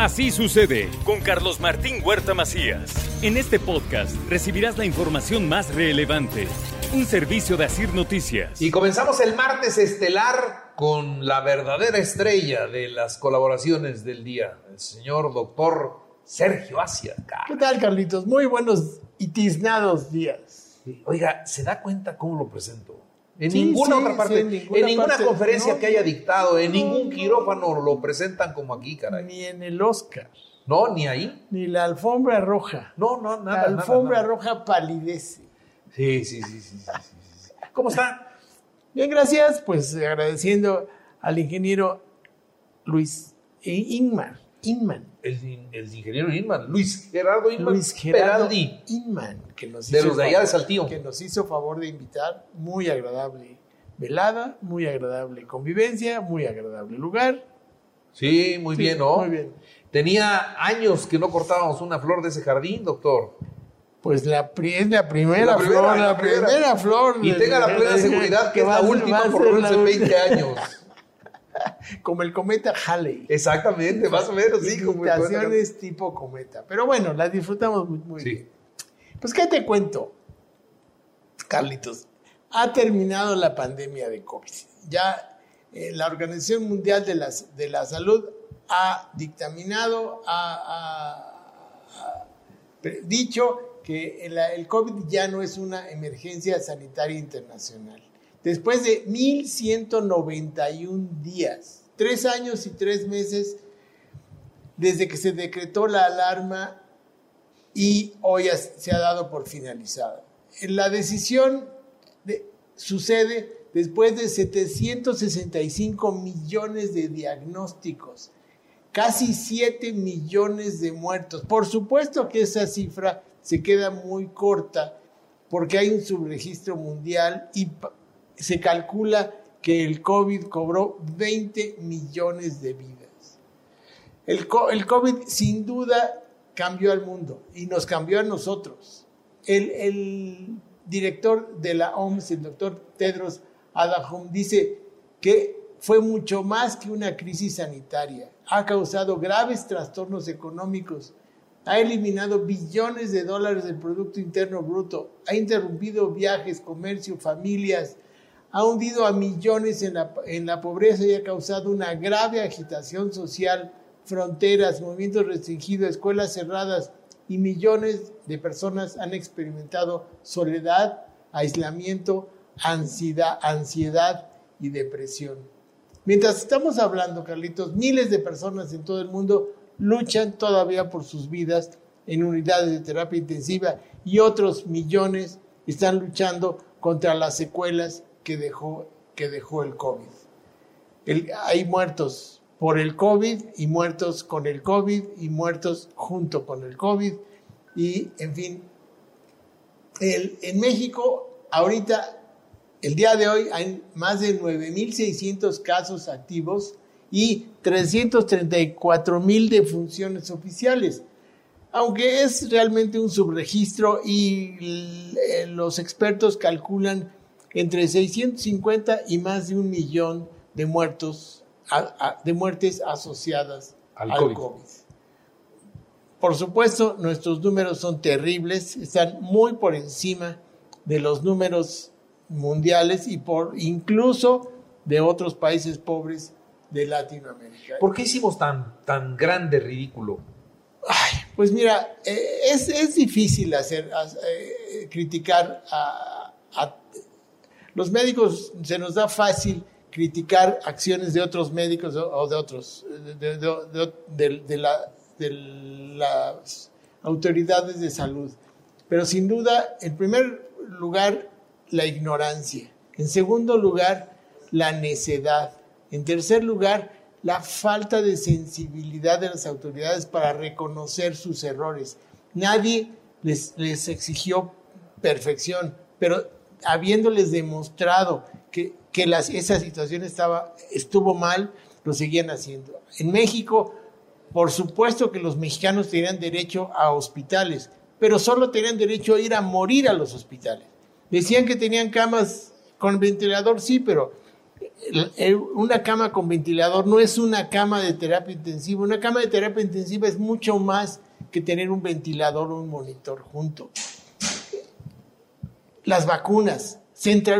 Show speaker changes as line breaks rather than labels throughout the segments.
Así sucede con Carlos Martín Huerta Macías. En este podcast recibirás la información más relevante. Un servicio de Asir Noticias.
Y comenzamos el martes estelar con la verdadera estrella de las colaboraciones del día, el señor doctor Sergio Asia.
¿Qué tal, Carlitos? Muy buenos y tiznados días.
Oiga, ¿se da cuenta cómo lo presento? En
Sí,
ninguna
sí,
otra parte,
en
en
ninguna
ninguna,
parte.
conferencia
No,
que haya dictado, en
no,
ningún
no.
quirófano lo presentan como aquí, caray.
Ni en el Oscar,
No, ni ahí.
ni la alfombra roja.
No, no,
la
nada. nada,
alfombra
nada.
roja palidece.
Sí, sí, sí, sí, sí, sí, sí. ¿Cómo está?
Bien, gracias. Pues agradeciendo al ingeniero Luis Inman. Inman.
El, el ingeniero Inman, Luis Gerardo Inman
Luis Gerardo
Peraldi.
Inman, que nos
De
hizo
los de allá de
favor-
Saltillo.
Que nos hizo favor de invitar. Muy agradable velada, muy agradable convivencia, muy agradable lugar.
Sí, muy
Sí,
bien, ¿no?
Muy bien.
Tenía años que no cortábamos una flor de ese jardín, doctor.
Pues la, es la primera,
La primera,
flor,
la
primera,
primera.
flor.
Y
de-
tenga la
de-
plena
de-
seguridad que es
va
la última por lo menos en 20
última.
años.
Como el cometa Halley.
Exactamente, más o menos, sí.
Imitaciones tipo cometa. Pero bueno, la disfrutamos muy, muy
Sí.
bien. Pues, ¿qué te cuento, Carlitos? Ha terminado la pandemia de COVID. Ya eh, la Organización Mundial de, las, de la Salud ha dictaminado, ha, ha- ha pre- dicho que el, el COVID ya no es una emergencia sanitaria internacional. Después de 1.191 días, tres años y tres meses desde que se decretó la alarma y hoy se ha dado por finalizada. La decisión de- sucede después de 765 millones de diagnósticos, casi 7 millones de muertos. Por supuesto que esa cifra se queda muy corta porque hay un subregistro mundial y se calcula que el COVID cobró 20 millones de vidas. El, el COVID sin duda cambió al mundo y nos cambió a nosotros. El, el director de la OMS, el doctor Tedros Adhanom, dice que fue mucho más que una crisis sanitaria. Ha causado graves trastornos económicos, ha eliminado billones de dólares del Producto Interno Bruto, ha interrumpido viajes, comercio, familias, ha hundido a millones en la, en la pobreza y ha causado una grave agitación social, fronteras, movimientos restringidos, escuelas cerradas y millones de personas han experimentado soledad, aislamiento, ansiedad, ansiedad y depresión. Mientras estamos hablando, Carlitos, miles de personas en todo el mundo luchan todavía por sus vidas en unidades de terapia intensiva y otros millones están luchando contra las secuelas que dejó, que dejó el COVID. Hay muertos por el COVID y muertos con el COVID y muertos junto con el COVID y, en fin, el- en México ahorita, el día de hoy, hay más de 9.600 casos activos y 334.000 defunciones oficiales. Aunque es realmente un subregistro y eh, los expertos calculan entre 650 y más de un millón de muertos, a- a- de muertes asociadas
Al
al,
COVID.
COVID. Por supuesto, nuestros números son terribles, están muy por encima de los números mundiales y por incluso de otros países pobres de Latinoamérica.
¿Por qué hicimos tan, tan grande ridículo?
Ay, pues mira, eh, es, es difícil hacer, eh, criticar a, a- los médicos, se nos da fácil criticar acciones de otros médicos o, de otros, de las autoridades de salud. Pero sin duda, en primer lugar, la ignorancia. En segundo lugar, la necedad. En tercer lugar, la falta de sensibilidad de las autoridades para reconocer sus errores. Nadie les, les exigió perfección, pero habiéndoles demostrado que, que las, esa situación estaba, estuvo mal, lo seguían haciendo. En México, por supuesto que los mexicanos tenían derecho a hospitales, pero solo tenían derecho a ir a morir a los hospitales. Decían que tenían camas con ventilador, sí, pero una cama con ventilador no es una cama de terapia intensiva. Una cama de terapia intensiva es mucho más que tener un ventilador o un monitor junto. Las vacunas,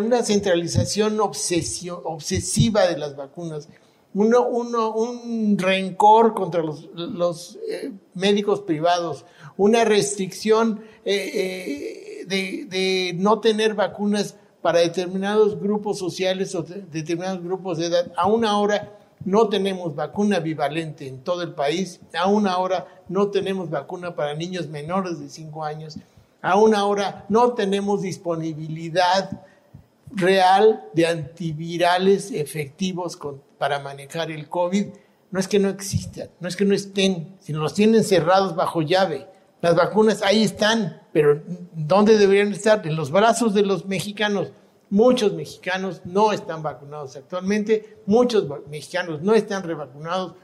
una centralización obsesiva de las vacunas, uno, un rencor contra los, eh, médicos privados, una restricción eh, eh, de, de no tener vacunas para determinados grupos sociales o determinados grupos de edad. Aún ahora no tenemos vacuna bivalente en todo el país, aún ahora no tenemos vacuna para niños menores de 5 años, aún ahora no tenemos disponibilidad real de antivirales efectivos para manejar el COVID. No es que no existan, no es que no estén, sino los tienen cerrados bajo llave. Las vacunas ahí están, pero ¿dónde deberían estar? En los brazos de los mexicanos. Muchos mexicanos no están vacunados actualmente, muchos mexicanos no están revacunados,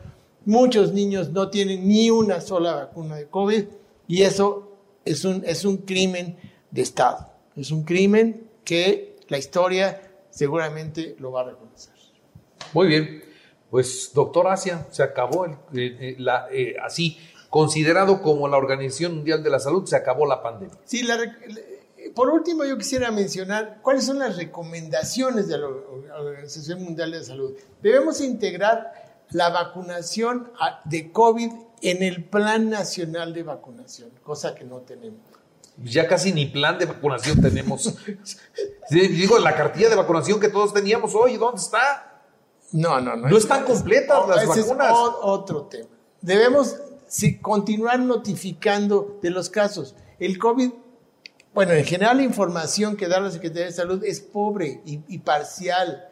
muchos niños no tienen ni una sola vacuna de COVID y eso es un, es un crimen de Estado. Es un crimen que la historia seguramente lo va a reconocer.
Muy bien, pues doctor Asia, se acabó el, eh, la, así considerado como la Organización Mundial de la Salud, se acabó la pandemia.
Sí, por último yo quisiera mencionar cuáles son las recomendaciones de la Organización Mundial de la Salud. Debemos integrar la vacunación de COVID en el Plan Nacional de Vacunación, cosa que no tenemos.
Ya casi ni plan de vacunación tenemos. Digo, la cartilla de vacunación que todos teníamos hoy, ¿dónde está?
No, no, no.
No están completas las vacunas.
Es otro tema. Debemos continuar notificando de los casos. El COVID, bueno, en general la información que da la Secretaría de Salud es pobre y, parcial.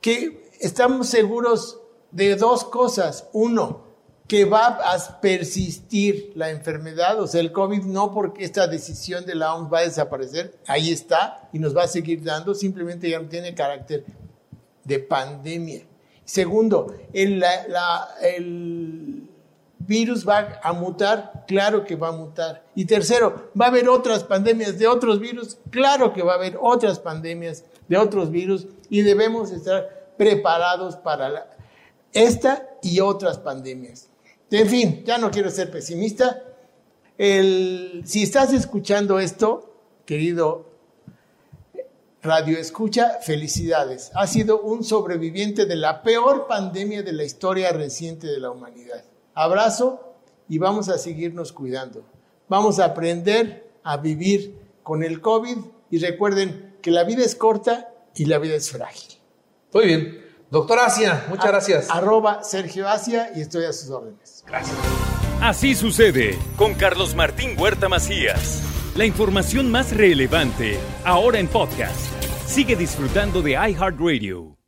Que estamos seguros de dos cosas. Uno, que va a persistir la enfermedad, o sea, el COVID no porque esta decisión de la OMS va a desaparecer, ahí está y nos va a seguir dando, simplemente ya no tiene carácter de pandemia. Segundo, el, el virus va a mutar, claro que va a mutar. Y tercero, va a haber otras pandemias de otros virus, claro que va a haber otras pandemias de otros virus y debemos estar preparados para esta y otras pandemias. En fin, ya no quiero ser pesimista. si estás escuchando esto, querido Radio Escucha, felicidades. Ha sido un sobreviviente de la peor pandemia de la historia reciente de la humanidad abrazo y vamos a seguirnos cuidando. Vamos a aprender a vivir con el COVID y recuerden que la vida es corta y la vida es frágil.
Muy bien. Doctor Asia, muchas gracias.
Arroba Sergio Asia y estoy a sus órdenes.
Gracias.
Así sucede con Carlos Martín Huerta Macías. La información más relevante ahora en podcast. Sigue disfrutando de iHeartRadio.